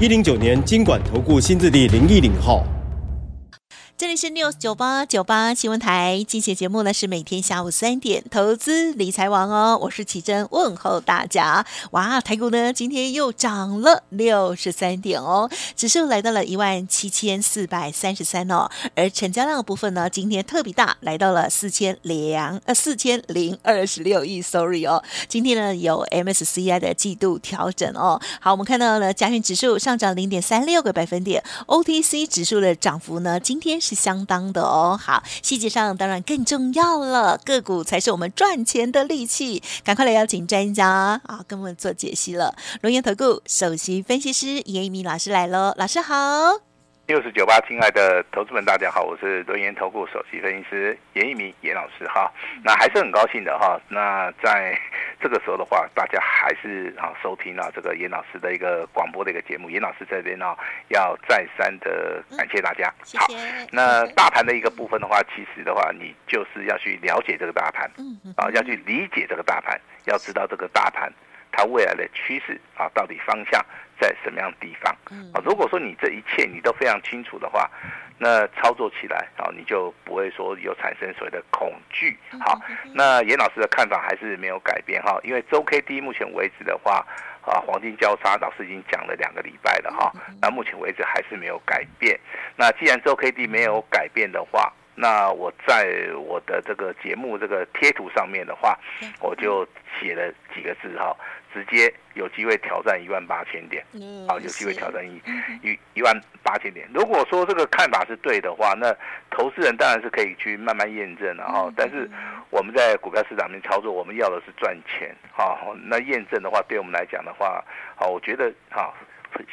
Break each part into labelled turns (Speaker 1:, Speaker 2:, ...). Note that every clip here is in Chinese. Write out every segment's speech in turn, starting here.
Speaker 1: 一零九年金管投顾新字第零一零号。
Speaker 2: 这里是 News 九八九八新闻台，今天节目呢是每天下午三点，投资理财王哦，我是奇珍，问候大家。哇，台股呢今天又涨了六十三点哦，指数来到了一万七千四百三十三哦，而成交量的部分呢，今天特别大，来到了四千两呃四千零二十六亿，sorry 哦，今天呢有 MSCI 的季度调整哦。好，我们看到了加权指数上涨零点三六个百分点，OTC 指数的涨幅呢，今天。是相当的哦，好，细节上当然更重要了，个股才是我们赚钱的利器，赶快来邀请专家啊，跟我们做解析了。龙岩投顾首席分析师严一鸣老师来喽，老师好。
Speaker 3: 六十九八，亲爱的投资们，大家好，我是轮研投顾首席分析师严一鸣严老师哈。那还是很高兴的哈。那在这个时候的话，大家还是啊收听啊这个严老师的一个广播的一个节目。严老师这边呢，要再三的感谢大家。好，那大盘的一个部分的话，其实的话，你就是要去了解这个大盘，啊，要去理解这个大盘，要知道这个大盘它未来的趋势啊，到底方向。在什么样的地方啊？如果说你这一切你都非常清楚的话，那操作起来啊，你就不会说有产生所谓的恐惧。好，那严老师的看法还是没有改变哈，因为周 K D 目前为止的话啊，黄金交叉老师已经讲了两个礼拜了哈，那目前为止还是没有改变。那既然周 K D 没有改变的话，那我在我的这个节目这个贴图上面的话，我就写了几个字哈。直接有机会挑战一万八千点，好，有机会挑战一一一万八千点。如果说这个看法是对的话，那投资人当然是可以去慢慢验证了哈。但是我们在股票市场里面操作，我们要的是赚钱，好，那验证的话，对我们来讲的话，好，我觉得哈，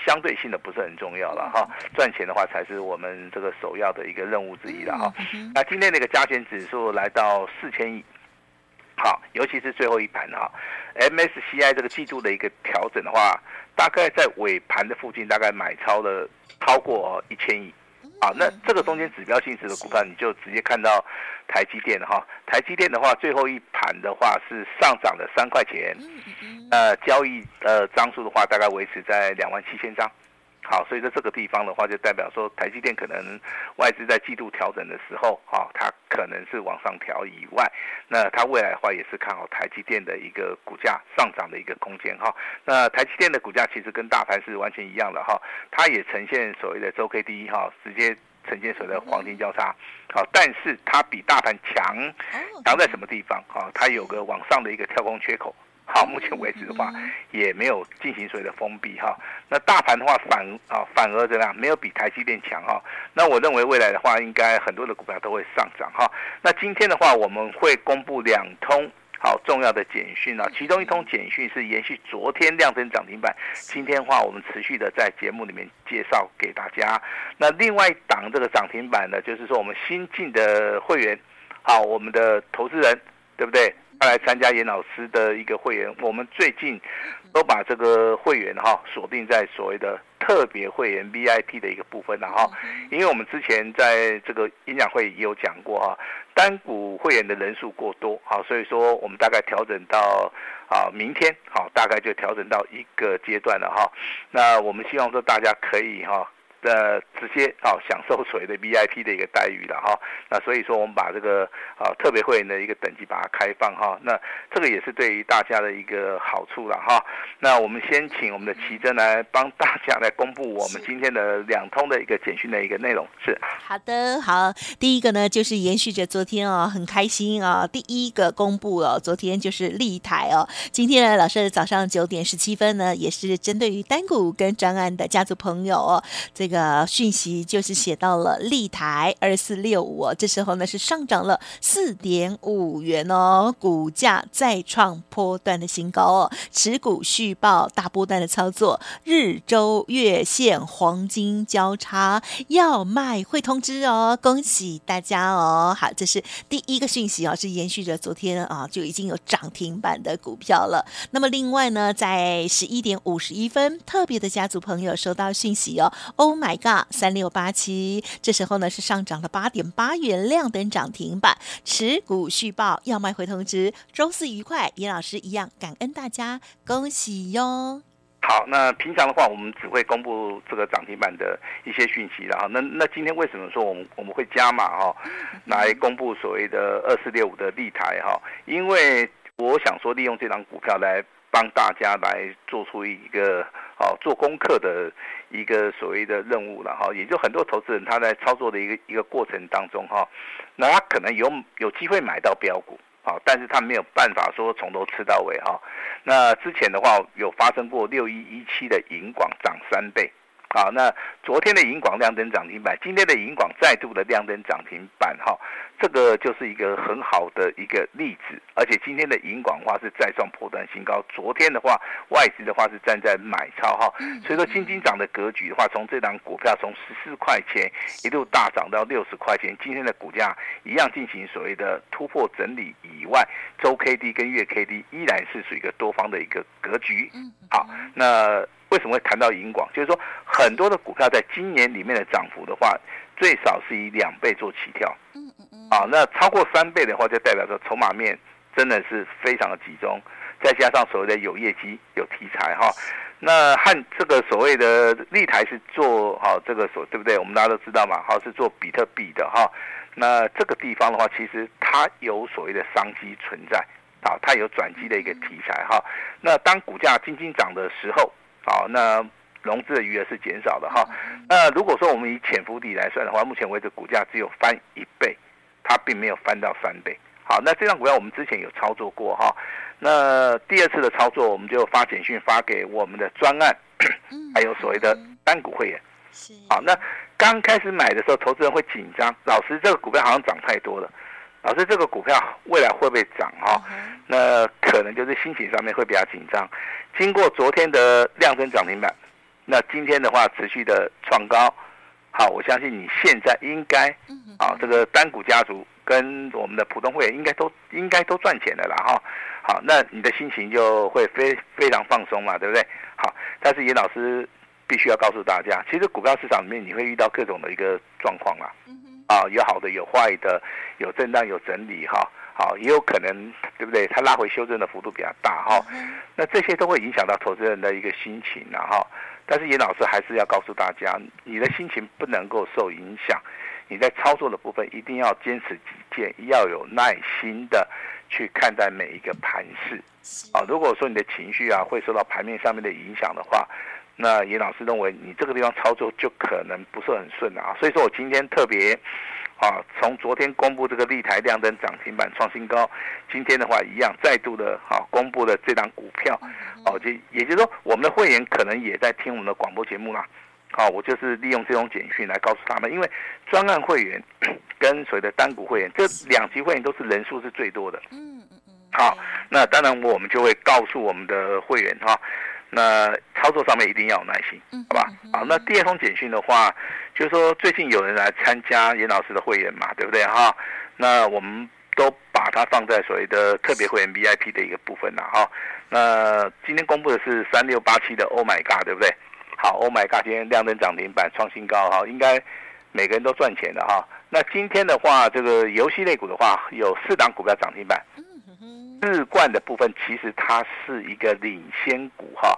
Speaker 3: 相对性的不是很重要了哈。赚钱的话才是我们这个首要的一个任务之一了哈。那今天那个加权指数来到四千亿。好，尤其是最后一盘哈，MSCI 这个季度的一个调整的话，大概在尾盘的附近，大概买超了超过一千亿，啊，那这个中间指标性质的股票，你就直接看到台积电哈，台积电的话，最后一盘的话是上涨了三块钱，呃，交易呃张数的话，大概维持在两万七千张。好，所以在这个地方的话，就代表说台积电可能外资在季度调整的时候，哈，它可能是往上调以外，那它未来的话也是看好台积电的一个股价上涨的一个空间，哈。那台积电的股价其实跟大盘是完全一样的，哈，它也呈现所谓的周 K D，哈，直接呈现所谓的黄金交叉，好，但是它比大盘强，强在什么地方？哈，它有个往上的一个跳空缺口。好，目前为止的话，也没有进行所谓的封闭哈。那大盘的话反啊反而怎么样？没有比台积电强哈。那我认为未来的话，应该很多的股票都会上涨哈。那今天的话，我们会公布两通好重要的简讯啊。其中一通简讯是延续昨天量增涨停板，今天的话我们持续的在节目里面介绍给大家。那另外一档这个涨停板呢，就是说我们新进的会员，好，我们的投资人，对不对？他来参加严老师的一个会员，我们最近都把这个会员哈锁定在所谓的特别会员 VIP 的一个部分了哈，因为我们之前在这个演讲会也有讲过哈，单股会员的人数过多，好，所以说我们大概调整到啊明天好，大概就调整到一个阶段了哈，那我们希望说大家可以哈。呃，直接啊享受所谓的 VIP 的一个待遇了哈，那所以说我们把这个啊特别会员的一个等级把它开放哈，那这个也是对于大家的一个好处了哈。那我们先请我们的奇珍来帮大家来公布我们今天的两通的一个简讯的一个内容是。
Speaker 2: 好的，好，第一个呢就是延续着昨天哦，很开心啊，第一个公布哦，昨天就是立台哦，今天呢老师早上九点十七分呢也是针对于单股跟专案的家族朋友哦，这个。个讯息就是写到了立台二四六五哦，这时候呢是上涨了四点五元哦，股价再创波段的新高哦，持股续报大波段的操作，日周月线黄金交叉要卖会通知哦，恭喜大家哦！好，这是第一个讯息哦，是延续着昨天啊就已经有涨停板的股票了。那么另外呢，在十一点五十一分，特别的家族朋友收到讯息哦欧 my God，三六八七，这时候呢是上涨了八点八元，亮灯涨停板，持股续报，要卖回通知。周四愉快，严老师一样感恩大家，恭喜哟。
Speaker 3: 好，那平常的话，我们只会公布这个涨停板的一些讯息了哈。那那今天为什么说我们我们会加码哈，来公布所谓的二四六五的立台哈？因为我想说，利用这张股票来帮大家来做出一个哦做功课的一个所谓的任务了哈。也就很多投资人他在操作的一个一个过程当中哈，那他可能有有机会买到标股。啊，但是他没有办法说从头吃到尾哈。那之前的话有发生过六一一七的银广涨三倍。好，那昨天的银广亮灯涨停板，今天的银广再度的亮灯涨停板，哈，这个就是一个很好的一个例子。而且今天的银广话是再创破断新高，昨天的话外资的话是站在买超，哈，所以说新金涨的格局的话，从这档股票从十四块钱一路大涨到六十块钱，今天的股价一样进行所谓的突破整理以外，周 K D 跟月 K D 依然是属于一个多方的一个格局。好，那。为什么会谈到银广？就是说，很多的股票在今年里面的涨幅的话，最少是以两倍做起跳。嗯嗯嗯。啊，那超过三倍的话，就代表说筹码面真的是非常的集中，再加上所谓的有业绩、有题材哈。那和这个所谓的立台是做好这个所对不对？我们大家都知道嘛，好是做比特币的哈。那这个地方的话，其实它有所谓的商机存在啊，它有转机的一个题材哈。那当股价轻轻涨的时候。好，那融资的余额是减少的哈。那如果说我们以潜伏底来算的话，目前为止股价只有翻一倍，它并没有翻到三倍。好，那这张股票我们之前有操作过哈。那第二次的操作，我们就发简讯发给我们的专案，还有所谓的单股会员。好，那刚开始买的时候，投资人会紧张，老师这个股票好像涨太多了。老师，这个股票未来会不会涨哈？那可能就是心情上面会比较紧张。经过昨天的量增涨停板，那今天的话持续的创高，好，我相信你现在应该啊，这个单股家族跟我们的普通会员应该都应该都赚钱的啦哈。好，那你的心情就会非非常放松嘛，对不对？好，但是严老师必须要告诉大家，其实股票市场里面你会遇到各种的一个状况啦。啊，有好的，有坏的，有震荡，有整理，哈，好，也有可能，对不对？它拉回修正的幅度比较大，哈，那这些都会影响到投资人的一个心情，然后，但是严老师还是要告诉大家，你的心情不能够受影响，你在操作的部分一定要坚持己见，要有耐心的去看待每一个盘势，啊，如果说你的情绪啊会受到盘面上面的影响的话。那严老师认为你这个地方操作就可能不是很顺啊，所以说我今天特别啊，从昨天公布这个立台亮灯涨停板创新高，今天的话一样再度的哈公布了这档股票，哦，就也就是说我们的会员可能也在听我们的广播节目啦，好，我就是利用这种简讯来告诉他们，因为专案会员跟所谓的单股会员这两级会员都是人数是最多的，嗯嗯嗯，好，那当然我们就会告诉我们的会员哈。那操作上面一定要有耐心，好吧？好，那第二封简讯的话，就是说最近有人来参加严老师的会员嘛，对不对哈？那我们都把它放在所谓的特别会员 VIP 的一个部分了哈。那今天公布的是三六八七的 Oh My God，对不对？好，Oh My God，今天亮灯涨停板创新高哈，应该每个人都赚钱的哈。那今天的话，这个游戏类股的话，有四档股票涨停板。智冠的部分其实它是一个领先股哈，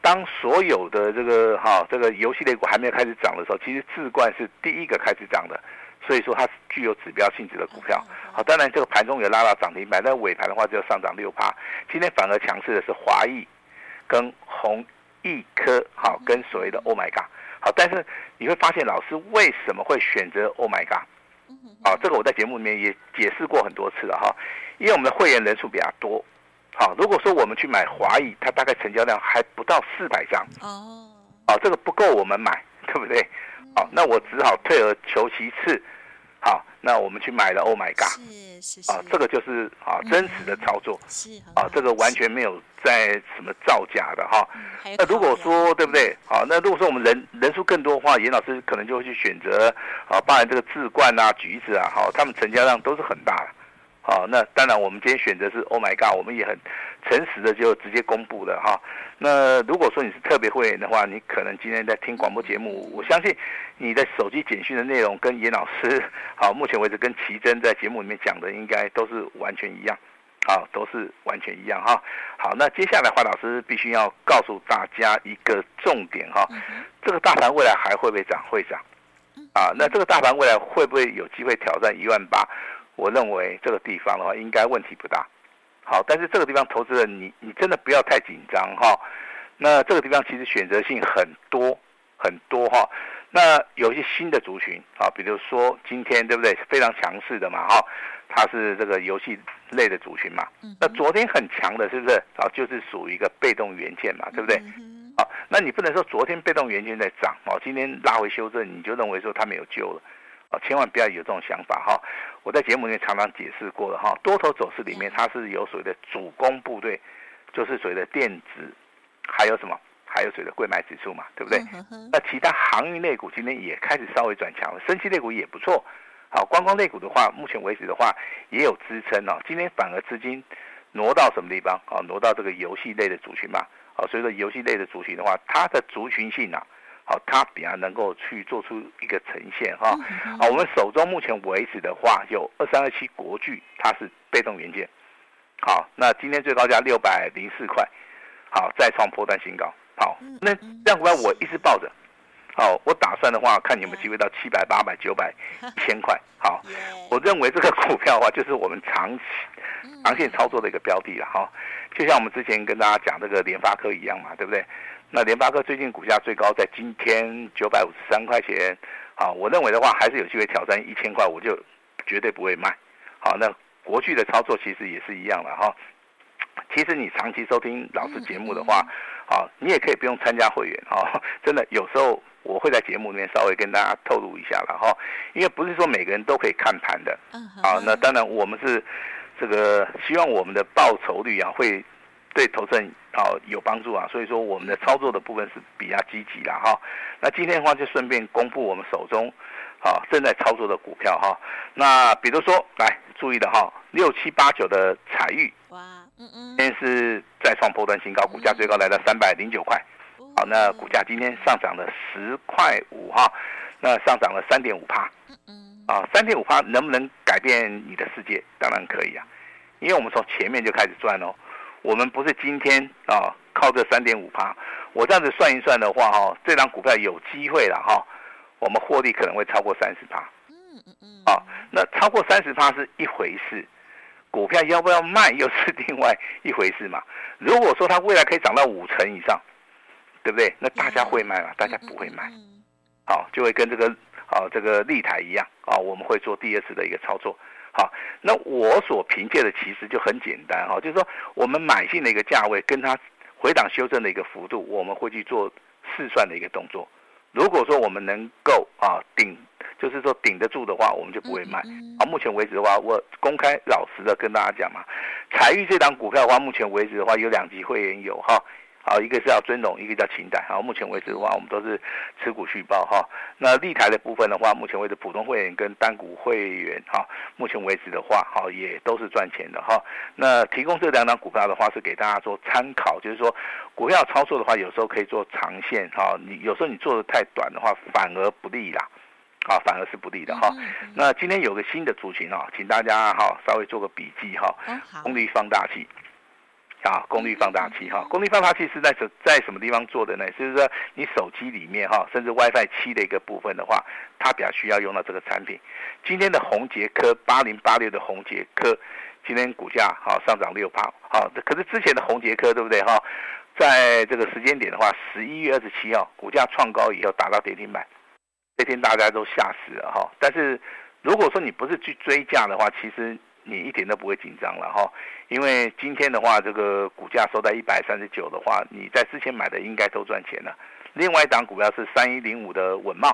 Speaker 3: 当所有的这个哈这个游戏类股还没有开始涨的时候，其实智冠是第一个开始涨的，所以说它是具有指标性质的股票。好，当然这个盘中有拉到涨停板，但尾盘的话就上涨六趴。今天反而强势的是华谊跟弘毅科，好跟所谓的 Oh My God，好，但是你会发现老师为什么会选择 Oh My God？好，这个我在节目里面也解释过很多次了哈。因为我们的会员人数比较多，好，如果说我们去买华裔，它大概成交量还不到四百张哦，哦，这个不够我们买，对不对？好，那我只好退而求其次，好，那我们去买了。Oh my God！
Speaker 2: 是是
Speaker 3: 啊，这个就是啊真实的操作，
Speaker 2: 是
Speaker 3: 啊，这个完全没有在什么造假的哈。
Speaker 2: 嗯、
Speaker 3: 那如果说对不对？好，那如果说我们人人数更多的话，严老师可能就会去选择啊，当然这个智冠啊、橘子啊，好，他们成交量都是很大的。好，那当然我们今天选择是 Oh my God，我们也很诚实的就直接公布了哈。那如果说你是特别会员的话，你可能今天在听广播节目，我相信你的手机简讯的内容跟严老师好，目前为止跟奇珍在节目里面讲的应该都是完全一样，好，都是完全一样哈。好，那接下来华老师必须要告诉大家一个重点哈，这个大盘未来还会不会涨？会涨啊。那这个大盘未来会不会有机会挑战一万八？我认为这个地方的话，应该问题不大。好，但是这个地方投资人，你你真的不要太紧张哈。那这个地方其实选择性很多很多哈。那有一些新的族群啊，比如说今天对不对？非常强势的嘛哈，它是这个游戏类的族群嘛。那昨天很强的，是不是啊？就是属于一个被动元件嘛，对不对？好，那你不能说昨天被动元件在涨哦，今天拉回修正，你就认为说它没有救了。啊，千万不要有这种想法哈！我在节目里面常常解释过了哈，多头走势里面它是有所谓的主攻部队，就是所谓的电子，还有什么？还有所谓的贵买指数嘛，对不对？那其他航运类股今天也开始稍微转强了，生息类股也不错。好，观光类股的话，目前为止的话也有支撑哦。今天反而资金挪到什么地方？啊，挪到这个游戏类的族群嘛。啊，所以说游戏类的族群的话，它的族群性啊。好，它比较能够去做出一个呈现哈。好，我们手中目前为止的话，有二三二七国巨，它是被动元件。好，那今天最高价六百零四块，好，再创波段新高。好，那这样股票我一直抱着。好，我打算的话，看你有没有机会到七百、八百、九百、一千块。好，我认为这个股票的话，就是我们长期、长线操作的一个标的了哈。就像我们之前跟大家讲这个联发科一样嘛，对不对？那联发科最近股价最高在今天九百五十三块钱，好，我认为的话还是有机会挑战一千块，我就绝对不会卖。好，那国巨的操作其实也是一样了哈。其实你长期收听老师节目的话，好，你也可以不用参加会员哈。真的有时候我会在节目里面稍微跟大家透露一下了哈，因为不是说每个人都可以看盘的。嗯好，那当然我们是这个希望我们的报酬率啊会。对投资人啊有帮助啊，所以说我们的操作的部分是比较积极的哈。那今天的话就顺便公布我们手中啊正在操作的股票哈。那比如说来注意的哈，六七八九的彩玉，哇，嗯嗯，今天是再创波段新高，股价最高来到三百零九块。好，那股价今天上涨了十块五哈，那上涨了三点五帕。嗯嗯，啊，三点五帕能不能改变你的世界？当然可以啊，因为我们从前面就开始赚哦。我们不是今天啊靠这三点五趴，我这样子算一算的话哈，这张股票有机会了哈，我们获利可能会超过三十趴。嗯嗯嗯。啊，那超过三十趴是一回事，股票要不要卖又 是另外一回事嘛。如果说它未来可以涨到五成以上，对不对？那大家会卖吗？大家不会卖。好，就会跟这个啊这个立台一样啊，我们会做第二次的一个操作。好，那我所凭借的其实就很简单哈，就是说我们买进的一个价位跟它回档修正的一个幅度，我们会去做试算的一个动作。如果说我们能够啊顶，就是说顶得住的话，我们就不会卖。啊，目前为止的话，我公开老实的跟大家讲嘛，财玉这档股票的话，目前为止的话有两级会员有哈。好，一个是要尊荣，一个叫勤代。好，目前为止的话，我们都是持股续报哈。那立台的部分的话，目前为止普通会员跟单股会员哈，目前为止的话，哈也都是赚钱的哈。那提供这两档股票的话，是给大家做参考，就是说股票操作的话，有时候可以做长线哈。你有时候你做的太短的话，反而不利啦，啊，反而是不利的哈。那今天有个新的族群啊，请大家哈稍微做个笔记哈，功率放大器。啊，功率放大器哈，功率放大器是在什在什么地方做的呢？就是说你手机里面哈，甚至 WiFi 七的一个部分的话，它比较需要用到这个产品。今天的宏捷科八零八六的宏捷科，今天股价哈上涨六趴，好，可是之前的宏捷科对不对哈？在这个时间点的话，十一月二十七号股价创高以后达到跌停板，那天大家都吓死了哈。但是如果说你不是去追价的话，其实。你一点都不会紧张了哈，因为今天的话，这个股价收在一百三十九的话，你在之前买的应该都赚钱了。另外一档股票是三一零五的稳懋，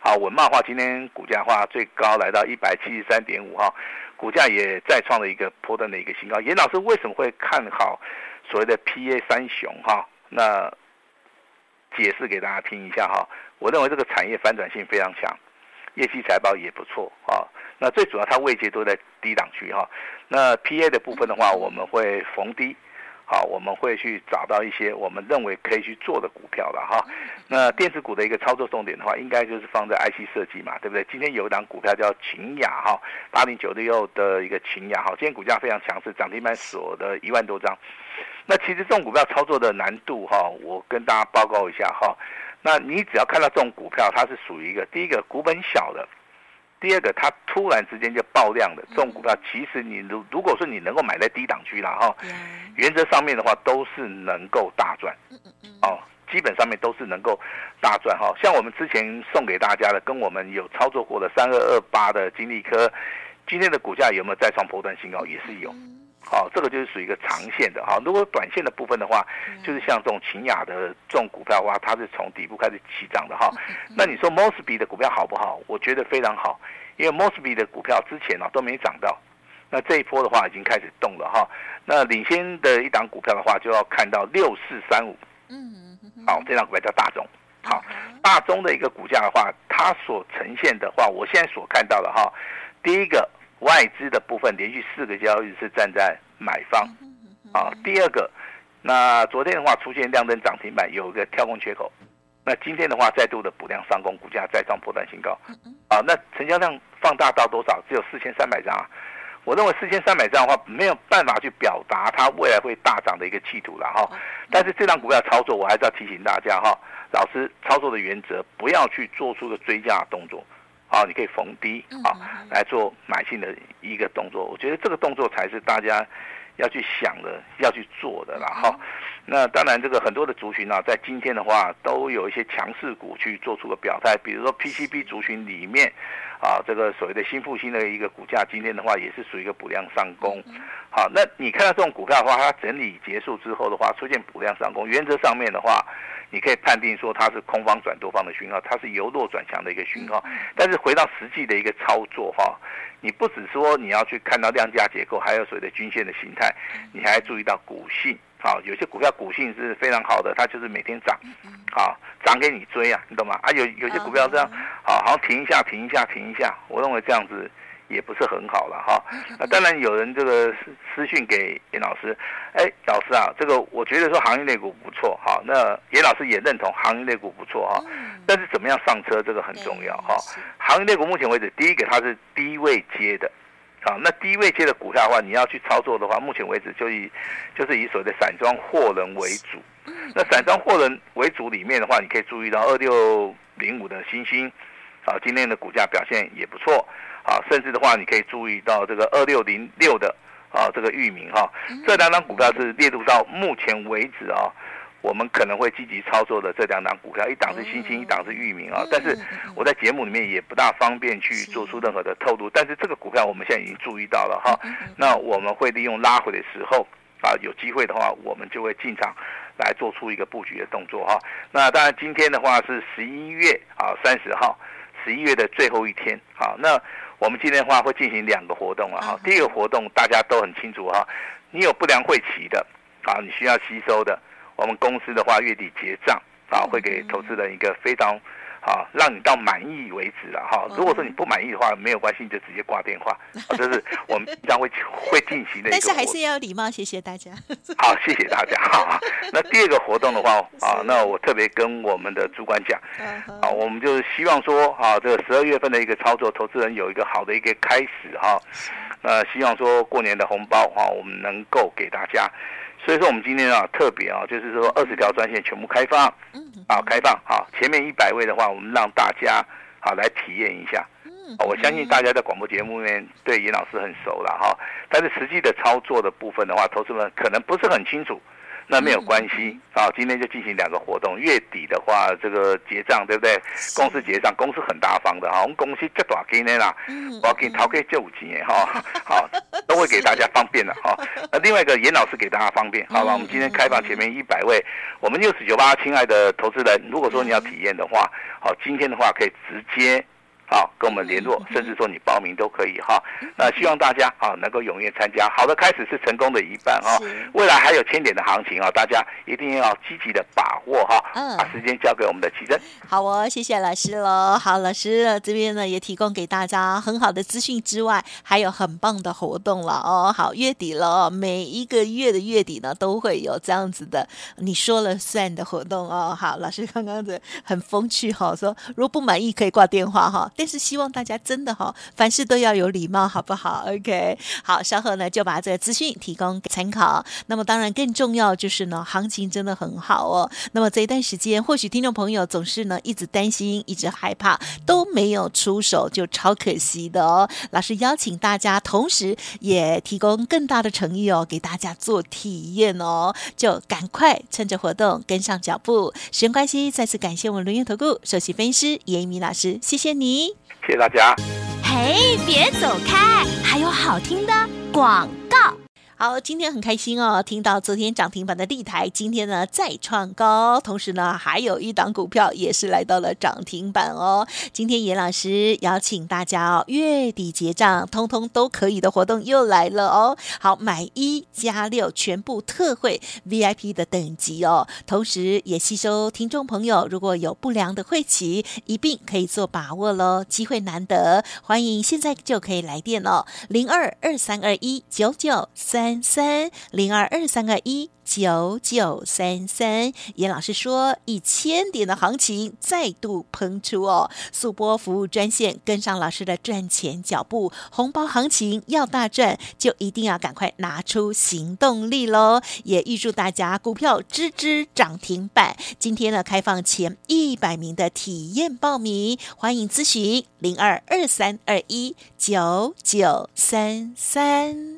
Speaker 3: 好，稳懋的话，今天股价的话最高来到一百七十三点五哈，股价也再创了一个波段的一个新高。严老师为什么会看好所谓的 PA 三雄哈？那解释给大家听一下哈。我认为这个产业反转性非常强，业绩财报也不错啊。那最主要它位阶都在低档区哈。那 PA 的部分的话，我们会逢低。好，我们会去找到一些我们认为可以去做的股票了哈。那电子股的一个操作重点的话，应该就是放在 IC 设计嘛，对不对？今天有一档股票叫秦雅哈，八零九六的一个秦雅哈，今天股价非常强势，涨停板锁的一万多张。那其实这种股票操作的难度哈，我跟大家报告一下哈。那你只要看到这种股票，它是属于一个第一个股本小的。第二个，它突然之间就爆量的这种股票，其实你如如果说你能够买在低档区了哈，原则上面的话都是能够大赚，哦，基本上面都是能够大赚哈。像我们之前送给大家的，跟我们有操作过的三二二八的金利科，今天的股价有没有再创波段新高？也是有。好、哦，这个就是属于一个长线的哈、哦。如果短线的部分的话，就是像这种秦雅的这种股票的话，它是从底部开始起涨的哈、哦。那你说 Mosby 的股票好不好？我觉得非常好，因为 Mosby 的股票之前呢、啊、都没涨到，那这一波的话已经开始动了哈、哦。那领先的一档股票的话，就要看到六四三五，嗯，好，这档股票叫大众，好，大中的一个股价的话，它所呈现的话，我现在所看到的哈、哦，第一个。外资的部分连续四个交易是站在买方，啊，第二个，那昨天的话出现亮灯涨停板，有一个跳空缺口，那今天的话再度的补量上攻，股价再创波段新高，啊，那成交量放大到多少？只有四千三百张啊，我认为四千三百张的话没有办法去表达它未来会大涨的一个企图了哈，但是这张股票操作我还是要提醒大家哈，老师操作的原则不要去做出个追加动作。好，你可以逢低啊来做买进的一个动作，我觉得这个动作才是大家要去想的、要去做的啦。哈。那当然，这个很多的族群啊，在今天的话都有一些强势股去做出个表态，比如说 PCB 族群里面啊，这个所谓的新复兴的一个股价，今天的话也是属于一个补量上攻。好，那你看到这种股票的话，它整理结束之后的话，出现补量上攻，原则上面的话。你可以判定说它是空方转多方的讯号，它是由弱转强的一个讯号。但是回到实际的一个操作哈，你不只说你要去看到量价结构，还有所谓的均线的形态，你还要注意到股性。好，有些股票股性是非常好的，它就是每天涨，好涨给你追啊，你懂吗？啊，有有些股票这样，好好像停一下，停一下，停一下，我认为这样子。也不是很好了哈，那当然有人这个私私讯给严老师，哎，老师啊，这个我觉得说行业类股不错哈，那严老师也认同行业类股不错哈，但是怎么样上车这个很重要哈。行业类股目前为止，第一个它是低位接的，啊，那低位接的股票的话，你要去操作的话，目前为止就以就是以所谓的散装货轮为主，那散装货轮为主里面的话，你可以注意到二六零五的欣兴，啊，今天的股价表现也不错。啊，甚至的话，你可以注意到这个二六零六的啊，这个域名哈，这两档股票是列入到目前为止啊，我们可能会积极操作的这两档股票，一档是新兴，一档是域名啊。但是我在节目里面也不大方便去做出任何的透露。但是这个股票我们现在已经注意到了哈，那我们会利用拉回的时候啊，有机会的话，我们就会进场来做出一个布局的动作哈。那当然今天的话是十一月啊三十号，十一月的最后一天，好那。我们今天的话会进行两个活动啊，哈，第一个活动大家都很清楚哈，你有不良会期的，啊，你需要吸收的，我们公司的话月底结账啊，会给投资人一个非常。啊，让你到满意为止了哈。如果说你不满意的话，没有关系，你就直接挂电话。这是我们经常会会进行的一个。但
Speaker 2: 是还是要礼貌，谢谢大家。
Speaker 3: 好，谢谢大家。好，那第二个活动的话 啊，那我特别跟我们的主管讲，啊，我们就是希望说啊，这个十二月份的一个操作，投资人有一个好的一个开始哈。那希望说过年的红包哈，我们能够给大家。所以说，我们今天啊特别啊，就是说二十条专线全部开放，啊开放啊，前面一百位的话，我们让大家啊来体验一下。我相信大家在广播节目里面对严老师很熟了哈，但是实际的操作的部分的话，投资们可能不是很清楚。那没有关系，啊，今天就进行两个活动。月底的话，这个结账对不对？公司结账，公司很大方的哈，我们公司这大金的啦，我要给你掏给就五金哈，好，都会给大家 方便的哈。那另外一个严老师给大家方便，好吧？我们今天开放前面一百位，我们六四九八，亲爱的投资人，如果说你要体验的话，好，今天的话可以直接。好，跟我们联络，甚至说你报名都可以哈。那希望大家啊能够踊跃参加。好的开始是成功的一半啊。未来还有千点的行情啊，大家一定要积极的把握哈。嗯，把时间交给我们的奇珍。
Speaker 2: 好哦，谢谢老师喽。好，老师这边呢也提供给大家很好的资讯之外，还有很棒的活动了哦。好，月底了，每一个月的月底呢都会有这样子的你说了算的活动哦。好，老师刚刚的很风趣哈，说如果不满意可以挂电话哈。但是希望大家真的哈，凡事都要有礼貌，好不好？OK，好，稍后呢就把这个资讯提供给参考。那么当然更重要就是呢，行情真的很好哦。那么这一段时间，或许听众朋友总是呢一直担心，一直害怕，都没有出手，就超可惜的哦。老师邀请大家，同时也提供更大的诚意哦，给大家做体验哦，就赶快趁着活动跟上脚步。时间关系，再次感谢我们轮元投顾首席分析师严一鸣老师，谢谢你。
Speaker 3: 谢谢大家。
Speaker 4: 嘿，别走开，还有好听的广告。
Speaker 2: 好，今天很开心哦，听到昨天涨停板的立台，今天呢再创高，同时呢还有一档股票也是来到了涨停板哦。今天严老师邀请大家哦，月底结账通通都可以的活动又来了哦。好，买一加六全部特惠 VIP 的等级哦，同时也吸收听众朋友如果有不良的会期一并可以做把握喽，机会难得，欢迎现在就可以来电哦，零二二三二一九九三。三三零二二三二一九九三三，严老师说一千点的行情再度喷出哦，速播服务专线跟上老师的赚钱脚步，红包行情要大赚，就一定要赶快拿出行动力喽！也预祝大家股票支支涨停板。今天呢，开放前一百名的体验报名，欢迎咨询零二二三二一九九三三。